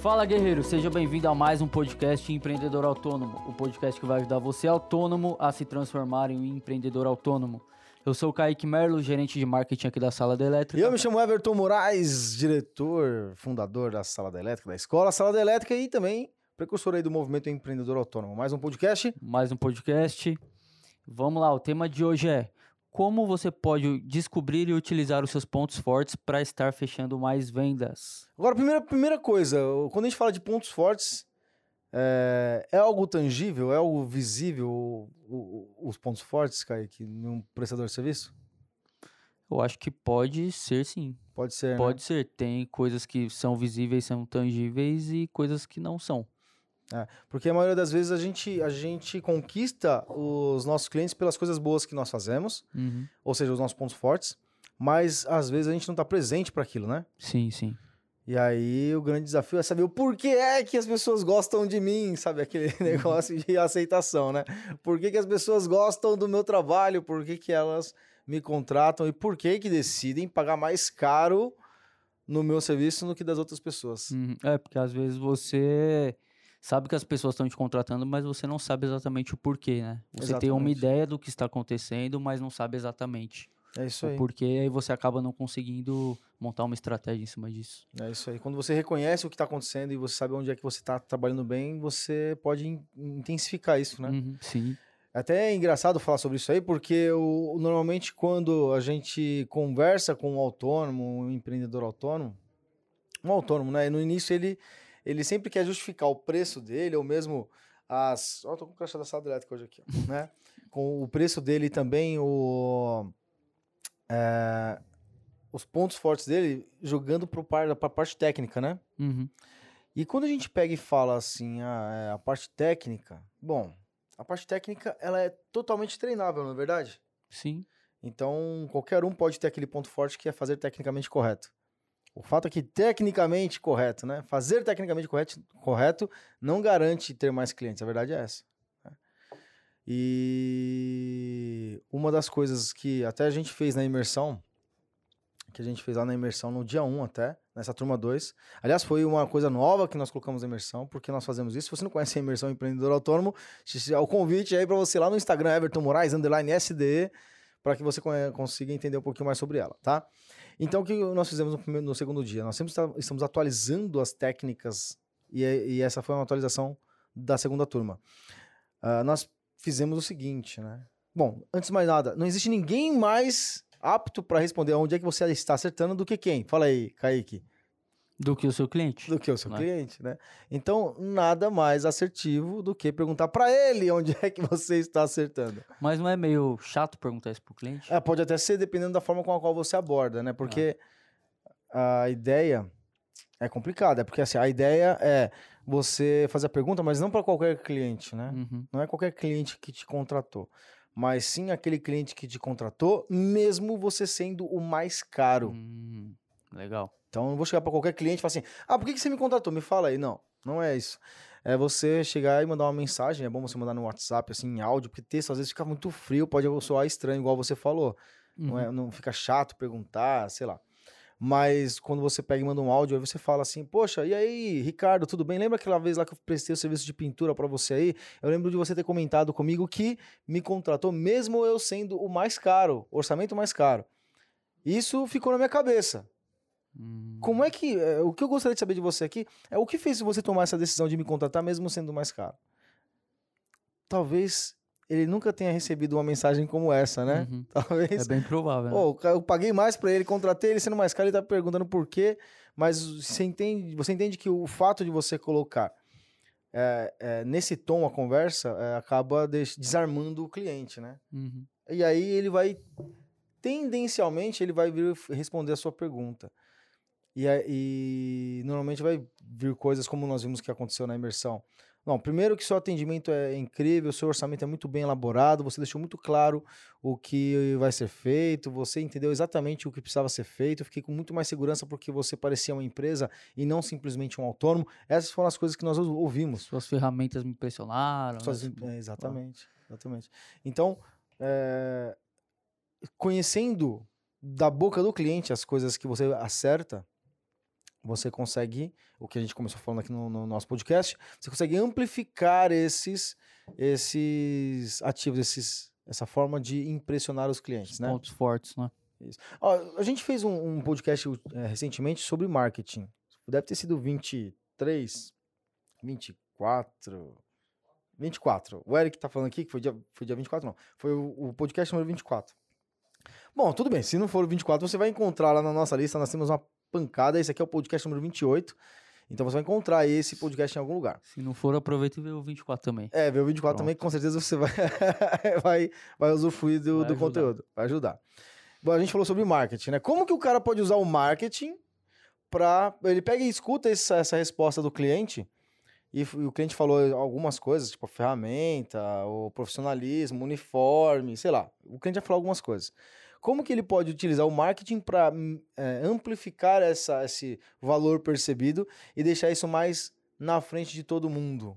Fala guerreiro, seja bem-vindo a mais um podcast Empreendedor Autônomo, o podcast que vai ajudar você autônomo a se transformar em um empreendedor autônomo. Eu sou o Kaique Merlo, gerente de marketing aqui da Sala da Elétrica. E eu me chamo Everton Moraes, diretor, fundador da Sala da Elétrica, da Escola Sala da Elétrica e também precursor aí do movimento empreendedor autônomo. Mais um podcast? Mais um podcast. Vamos lá, o tema de hoje é como você pode descobrir e utilizar os seus pontos fortes para estar fechando mais vendas. Agora, primeira, primeira coisa, quando a gente fala de pontos fortes, é, é algo tangível, é algo visível o, o, os pontos fortes, Kaique, num prestador de serviço? Eu acho que pode ser sim. Pode ser. Pode né? ser. Tem coisas que são visíveis, são tangíveis e coisas que não são. É, porque a maioria das vezes a gente, a gente conquista os nossos clientes pelas coisas boas que nós fazemos, Uhum. ou seja, os nossos pontos fortes, mas às vezes a gente não está presente para aquilo, né? Sim, sim. E aí o grande desafio é saber o porquê é que as pessoas gostam de mim, sabe? Aquele negócio de aceitação, né? Por que, que as pessoas gostam do meu trabalho? Por que, que elas me contratam? E por que que decidem pagar mais caro no meu serviço do que das outras pessoas? Uhum. É, porque às vezes você sabe que as pessoas estão te contratando, mas você não sabe exatamente o porquê, né? Você tem uma Exatamente. ideia do que está acontecendo, mas não sabe exatamente É isso o aí. porquê, e aí você acaba não conseguindo montar uma estratégia em cima disso. É isso aí. Quando você reconhece o que está acontecendo e você sabe onde é que você está trabalhando bem, você pode in- intensificar isso, né? Uhum, Sim. Até é engraçado falar sobre isso aí, porque o, normalmente quando a gente conversa com um autônomo, um empreendedor autônomo, um autônomo, né? No início ele, ele sempre quer justificar o preço dele, ou mesmo as. Ó, tô com o crachá da sala elétrica hoje aqui, ó, né? Com o preço dele também o. é, os pontos fortes dele jogando para a parte técnica, né? Uhum. E quando a gente pega e fala assim, ah, é, a parte técnica, bom, a parte técnica ela é totalmente treinável, não é verdade? Sim. Então qualquer um pode ter aquele ponto forte que é fazer tecnicamente correto. O fato é que tecnicamente correto, né? Fazer tecnicamente correto, correto não garante ter mais clientes, a verdade é essa. né? E uma das coisas que até a gente fez na imersão, que a gente fez lá na imersão no dia 1 até, nessa turma 2. Aliás, foi uma coisa nova que nós colocamos na imersão, porque nós fazemos isso. Se você não conhece a imersão Empreendedor Autônomo, o convite aí para você lá no Instagram, Everton Moraes, underline SDE, para que você consiga entender um pouquinho mais sobre ela, tá? Então, o que nós fizemos no, primeiro, no segundo dia? Nós sempre estamos atualizando as técnicas, e, e essa foi uma atualização da segunda turma. Ah, nós fizemos o seguinte, né? Bom, antes de mais nada, não existe ninguém mais apto para responder onde é que você está acertando do que quem? Fala aí, Kaique. Do que o seu cliente. Do que o seu Né? cliente, né? Então, nada mais assertivo do que perguntar para ele onde é que você está acertando. Mas não é meio chato perguntar isso pro cliente? É, pode até ser dependendo da forma com a qual você aborda, né? Porque a ideia é complicada, é porque assim, a ideia é você fazer a pergunta, mas não para qualquer cliente, né? Uhum. Não é qualquer cliente que te contratou, mas sim aquele cliente que te contratou, mesmo você sendo o mais caro. Hum, legal. Então, eu não vou chegar para qualquer cliente e falar assim: ah, por que, que você me contratou? Me fala aí. Não, não é isso. É você chegar e mandar uma mensagem. É bom você mandar no WhatsApp, assim, em áudio, porque texto às vezes fica muito frio, pode soar estranho, igual você falou. Não, Uhum. é, não fica chato perguntar, sei lá. Mas quando você pega e manda um áudio, aí você fala assim: Poxa, e aí, Ricardo, tudo bem? Lembra aquela vez lá que eu prestei o serviço de pintura para você aí? Eu lembro de você ter comentado comigo que me contratou, mesmo eu sendo o mais caro, orçamento mais caro. Isso ficou na minha cabeça. Hum. Como é que. é, o que eu gostaria de saber de você aqui é o que fez você tomar essa decisão de me contratar, mesmo sendo mais caro? Talvez ele nunca tenha recebido uma mensagem como essa, né? Uhum. Talvez. É bem provável. né? Eu paguei mais pra ele, contratei ele sendo mais caro, ele tá perguntando por quê, mas você entende, você entende que o fato de você colocar é, é, nesse tom a conversa é, acaba desarmando o cliente, né? Uhum. E aí ele vai, tendencialmente, ele vai vir responder a sua pergunta. E, e normalmente vai vir coisas como nós vimos que aconteceu na imersão. Não, primeiro que seu atendimento é incrível, seu orçamento é muito bem elaborado, você deixou muito claro o que vai ser feito, você entendeu exatamente o que precisava ser feito, eu fiquei com muito mais segurança porque você parecia uma empresa e não simplesmente um autônomo. Essas foram as coisas que nós ou- ouvimos. Suas ferramentas me impressionaram. Suas- né? é, exatamente, exatamente. Então, é, conhecendo da boca do cliente as coisas que você acerta, você consegue, o que a gente começou falando aqui no, no nosso podcast, você consegue amplificar esses, esses ativos, esses, essa forma de impressionar os clientes, né? Pontos fortes, né? Ó, a gente fez um, um podcast é, recentemente sobre marketing. Deve ter sido 23, 24, 24. O Eric tá falando aqui que foi dia, foi dia 24, não. Foi o, o podcast número 24. Bom, tudo bem. Se não for o 24, você vai encontrar lá na nossa lista. Nós temos uma pancada. Esse aqui é o podcast número 28. Então você vai encontrar esse podcast em algum lugar. Se não for, aproveita e vê o 24 também. É, vê o 24 Pronto. também, que com certeza você vai, vai, vai usufruir do, vai do conteúdo. Vai ajudar. Bom, a gente falou sobre marketing, né? Como que o cara pode usar o marketing para Ele pega e escuta essa, essa resposta do cliente e, e, o cliente falou algumas coisas, tipo ferramenta, o profissionalismo, uniforme, sei lá. O cliente já falou algumas coisas. Como que ele pode utilizar o marketing para hum, é, amplificar essa, esse valor percebido e deixar isso mais na frente de todo mundo?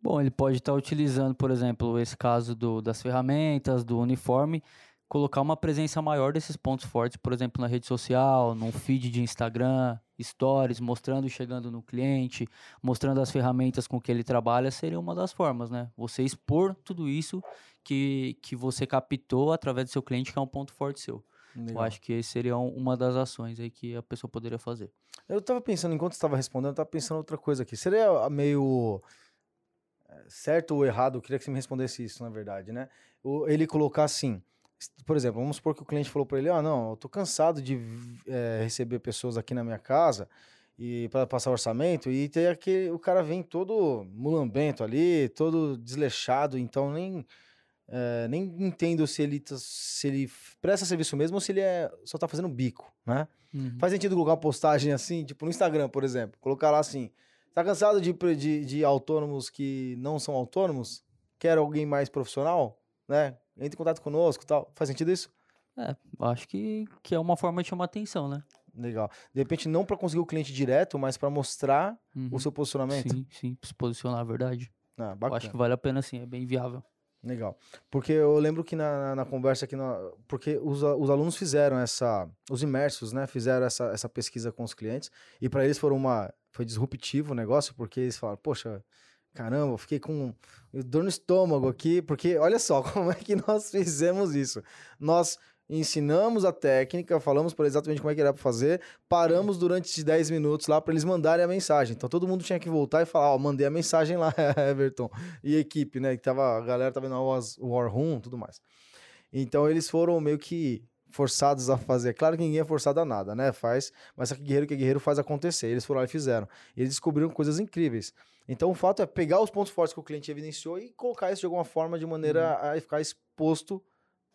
Bom, ele pode estar tá utilizando, por exemplo, esse caso do, das ferramentas, do uniforme, colocar uma presença maior desses pontos fortes, por exemplo, na rede social, num feed de Instagram, stories, mostrando chegando no cliente, mostrando as ferramentas com que ele trabalha, seria uma das formas, né? Você expor tudo isso que, que você captou através do seu cliente, que é um ponto forte seu. Legal. Eu acho que esse seria uma das ações aí que a pessoa poderia fazer. Eu estava pensando, enquanto estava respondendo, eu estava pensando outra coisa aqui. Seria meio eh, certo ou errado, eu queria que você me respondesse isso, na verdade, né? Ele colocar assim, por exemplo, vamos supor que o cliente falou para ele: Ah, não, eu tô cansado de é, receber pessoas aqui na minha casa e para passar orçamento e ter aquele, o cara vem todo mulambento ali, todo desleixado, então nem é, nem entendo se ele tá, se ele presta serviço mesmo ou se ele é, só tá fazendo bico, né? Uhum. Faz sentido colocar uma postagem assim, tipo no Instagram, por exemplo, colocar lá assim: Tá cansado de, de, de autônomos que não são autônomos? Quer alguém mais profissional? Né? entre em contato conosco tal. Faz sentido isso? É, acho que, que é uma forma de chamar atenção, né? Legal. De repente, não para conseguir o cliente direto, mas para mostrar uhum. o seu posicionamento. Sim, sim, se posicionar, a verdade. Ah, bacana. Eu acho que vale a pena sim, é bem viável. Legal. Porque eu lembro que na, na, na conversa aqui, no, porque os, os alunos fizeram essa, os imersos, né, fizeram essa, essa pesquisa com os clientes, e para eles foram uma, foi disruptivo o negócio, porque eles falaram, poxa, Caramba, fiquei com dor no estômago aqui, porque olha só como é que nós fizemos isso. Nós ensinamos a técnica, falamos para exatamente como é que era para fazer, paramos durante 10 minutos lá para eles mandarem a mensagem. Então todo mundo tinha que voltar e falar, ó, oh, mandei a mensagem lá, Everton. E equipe, né, que tava, a galera tava no War Room, tudo mais. Então eles foram meio que forçados a fazer. Claro que ninguém é forçado a nada, né? Faz, mas só que guerreiro que é guerreiro faz acontecer. Eles foram lá e fizeram. E eles descobriram coisas incríveis. Então o fato é pegar os pontos fortes que o cliente evidenciou e colocar isso de alguma forma de maneira uhum. a ficar exposto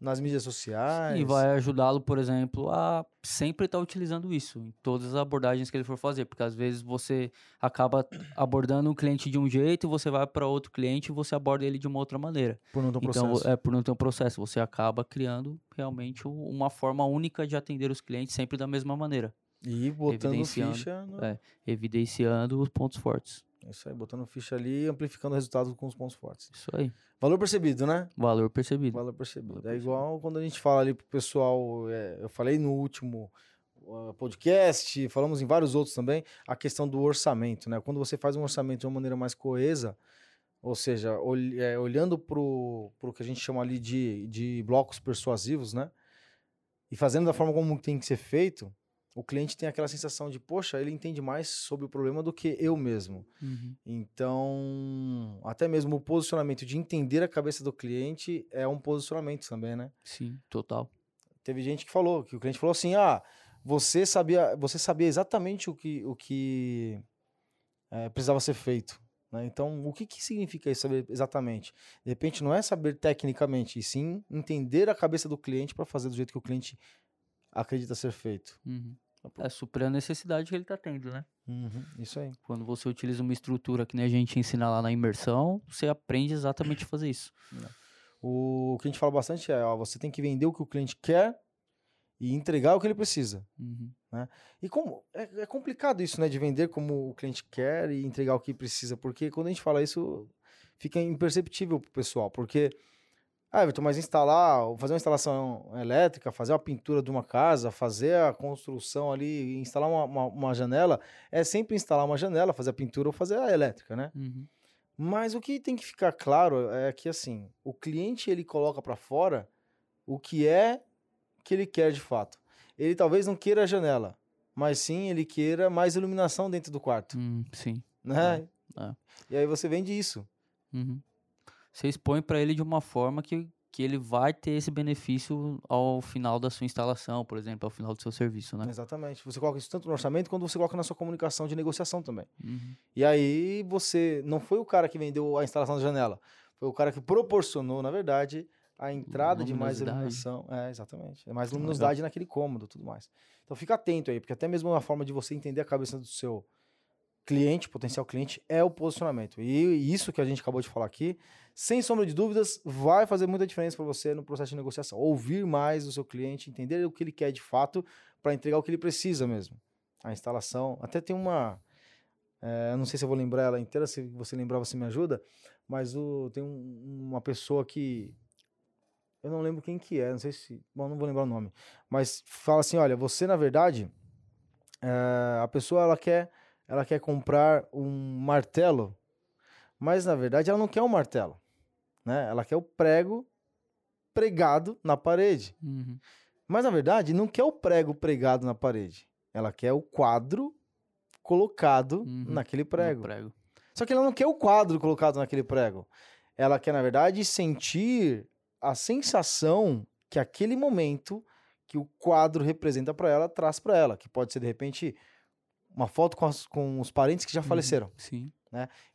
nas mídias sociais. E vai ajudá-lo, por exemplo, a sempre estar tá utilizando isso em todas as abordagens que ele for fazer, porque às vezes você acaba abordando um cliente de um jeito, você vai para outro cliente e você aborda ele de uma outra maneira. Por não ter um então, processo. é por não ter um processo, você acaba criando realmente uma forma única de atender os clientes sempre da mesma maneira. E botando ficha. No... É, evidenciando os pontos fortes. Isso aí, botando ficha ali e amplificando o resultado com os pontos fortes. Isso aí. Valor percebido, né? Valor percebido. Valor percebido. Valor é percebido. igual quando a gente fala ali pro pessoal, é, eu falei no último uh, podcast, falamos em vários outros também, a questão do orçamento, né? Quando você faz um orçamento de uma maneira mais coesa, ou seja, ol, é, olhando pro, pro que a gente chama ali de, de blocos persuasivos, né? E fazendo da forma como tem que ser feito, o cliente tem aquela sensação de, poxa, ele entende mais sobre o problema do que eu mesmo. Uhum. Então, até mesmo o posicionamento de entender a cabeça do cliente é um posicionamento também, né? Sim, total. Teve gente que falou, que o cliente falou assim: ah, você sabia, você sabia exatamente o que, o que é, precisava ser feito. Né? Então, o que, que significa isso, saber exatamente? De repente, não é saber tecnicamente, e sim entender a cabeça do cliente para fazer do jeito que o cliente acredita ser feito. Uhum. É suprir a necessidade que ele está tendo, né? Uhum, isso aí. Quando você utiliza uma estrutura que nem a gente ensina lá na imersão, você aprende exatamente a fazer isso. É. O que a gente fala bastante é, ó, você tem que vender o que o cliente quer e entregar o que ele precisa. Uhum. Né? E como é, é, complicado isso, né? De vender como o cliente quer e entregar o que precisa, porque quando a gente fala isso, fica imperceptível pro pessoal, porque Ah, Everton, mas instalar, fazer uma instalação elétrica, fazer uma pintura de uma casa, fazer a construção ali, instalar uma, uma, uma janela, é sempre instalar uma janela, fazer a pintura ou fazer a elétrica, né? Uhum. Mas o que tem que ficar claro é que, assim, o cliente ele coloca para fora o que é que ele quer de fato. Ele talvez não queira a janela, mas sim ele queira mais iluminação dentro do quarto, Hum, sim. né? é. E aí você vende isso. Uhum. Você expõe para ele de uma forma que, que ele vai ter esse benefício ao final da sua instalação, por exemplo, ao final do seu serviço, né? Exatamente. Você coloca isso tanto no orçamento quanto você coloca na sua comunicação de negociação também. Uhum. E aí você não foi o cara que vendeu a instalação da janela, foi o cara que proporcionou, na verdade, a entrada de mais iluminação. É, exatamente. É mais Legal. luminosidade naquele cômodo, tudo mais. Então fica atento aí, porque até mesmo uma forma de você entender a cabeça do seu cliente, potencial cliente, é o posicionamento. E isso que a gente acabou de falar aqui, sem sombra de dúvidas, vai fazer muita diferença para você no processo de negociação. Ouvir mais o seu cliente, entender o que ele quer de fato, para entregar o que ele precisa mesmo. A instalação. Até tem uma. é, não sei se eu vou lembrar ela inteira, se você lembrar, você me ajuda. Mas o, tem um- uma pessoa que. Eu não lembro quem que é, não sei se. Bom, não vou lembrar o nome. Mas fala assim: olha, você na verdade. é, a pessoa ela quer, ela quer comprar um martelo, mas na verdade ela não quer um martelo. Né? Ela quer o prego pregado na parede. Uhum. Mas na verdade, não quer o prego pregado na parede. Ela quer o quadro colocado Uhum. naquele prego. prego. Só que ela não quer o quadro colocado naquele prego. Ela quer, na verdade, sentir a sensação que aquele momento que o quadro representa para ela traz para ela. Que pode ser, de repente, uma foto com, as- com os parentes que já Uhum. faleceram. Sim.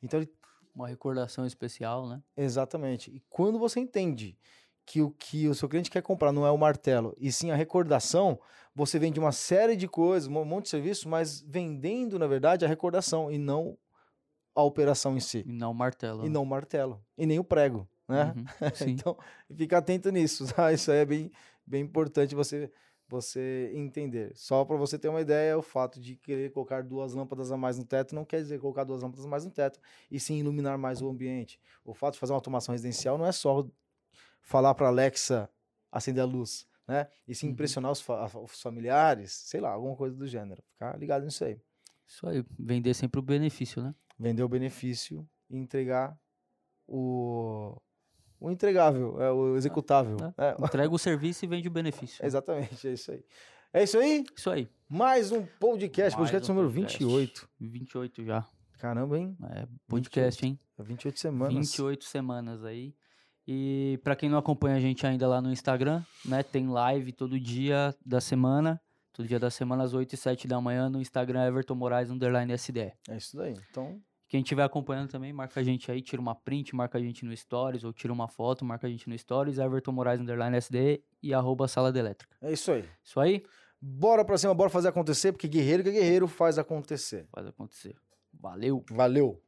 Então, ele Uma recordação especial, né? Exatamente. E quando você entende que o que o seu cliente quer comprar não é o martelo, e sim a recordação, você vende uma série de coisas, um monte de serviço, mas vendendo, na verdade, a recordação e não a operação em si. E não o martelo. E né? não o martelo. E nem o prego, né? Uhum. Então, fica atento nisso, tá? Isso aí é bem, bem importante você, você entender. Só para você ter uma ideia, o fato de querer colocar duas lâmpadas a mais no teto não quer dizer colocar duas lâmpadas a mais no teto, e sim iluminar mais o ambiente. O fato de fazer uma automação residencial não é só falar para Alexa acender a luz, né? E sim Uhum. impressionar os, fa- os familiares, sei lá, alguma coisa do gênero. Ficar ligado nisso aí. Isso aí. Vender sempre o benefício, né? Vender o benefício e entregar o, o entregável, é, o executável. É, Entrega o serviço e vende o benefício. Exatamente, é isso aí. É isso aí? Isso aí. Mais um podcast, Mais podcast um número podcast. 28. 28 já. Caramba, hein? É podcast, hein? 28 semanas. 28 semanas aí. E pra quem não acompanha a gente ainda lá no Instagram, né? Tem live todo dia da semana. Todo dia da semana, às 8 e 7 da manhã, no Instagram Everton Moraes Underline SDE. É isso daí. Então, Quem estiver acompanhando também, marca a gente aí, tira uma print, marca a gente no Stories, ou tira uma foto, marca a gente no Stories, Everton Moraes Underline SDE e arroba Sala de Elétrica. é isso aí. Isso aí, Bora pra cima, bora fazer acontecer, porque guerreiro que é guerreiro faz acontecer. faz acontecer. Valeu! Valeu!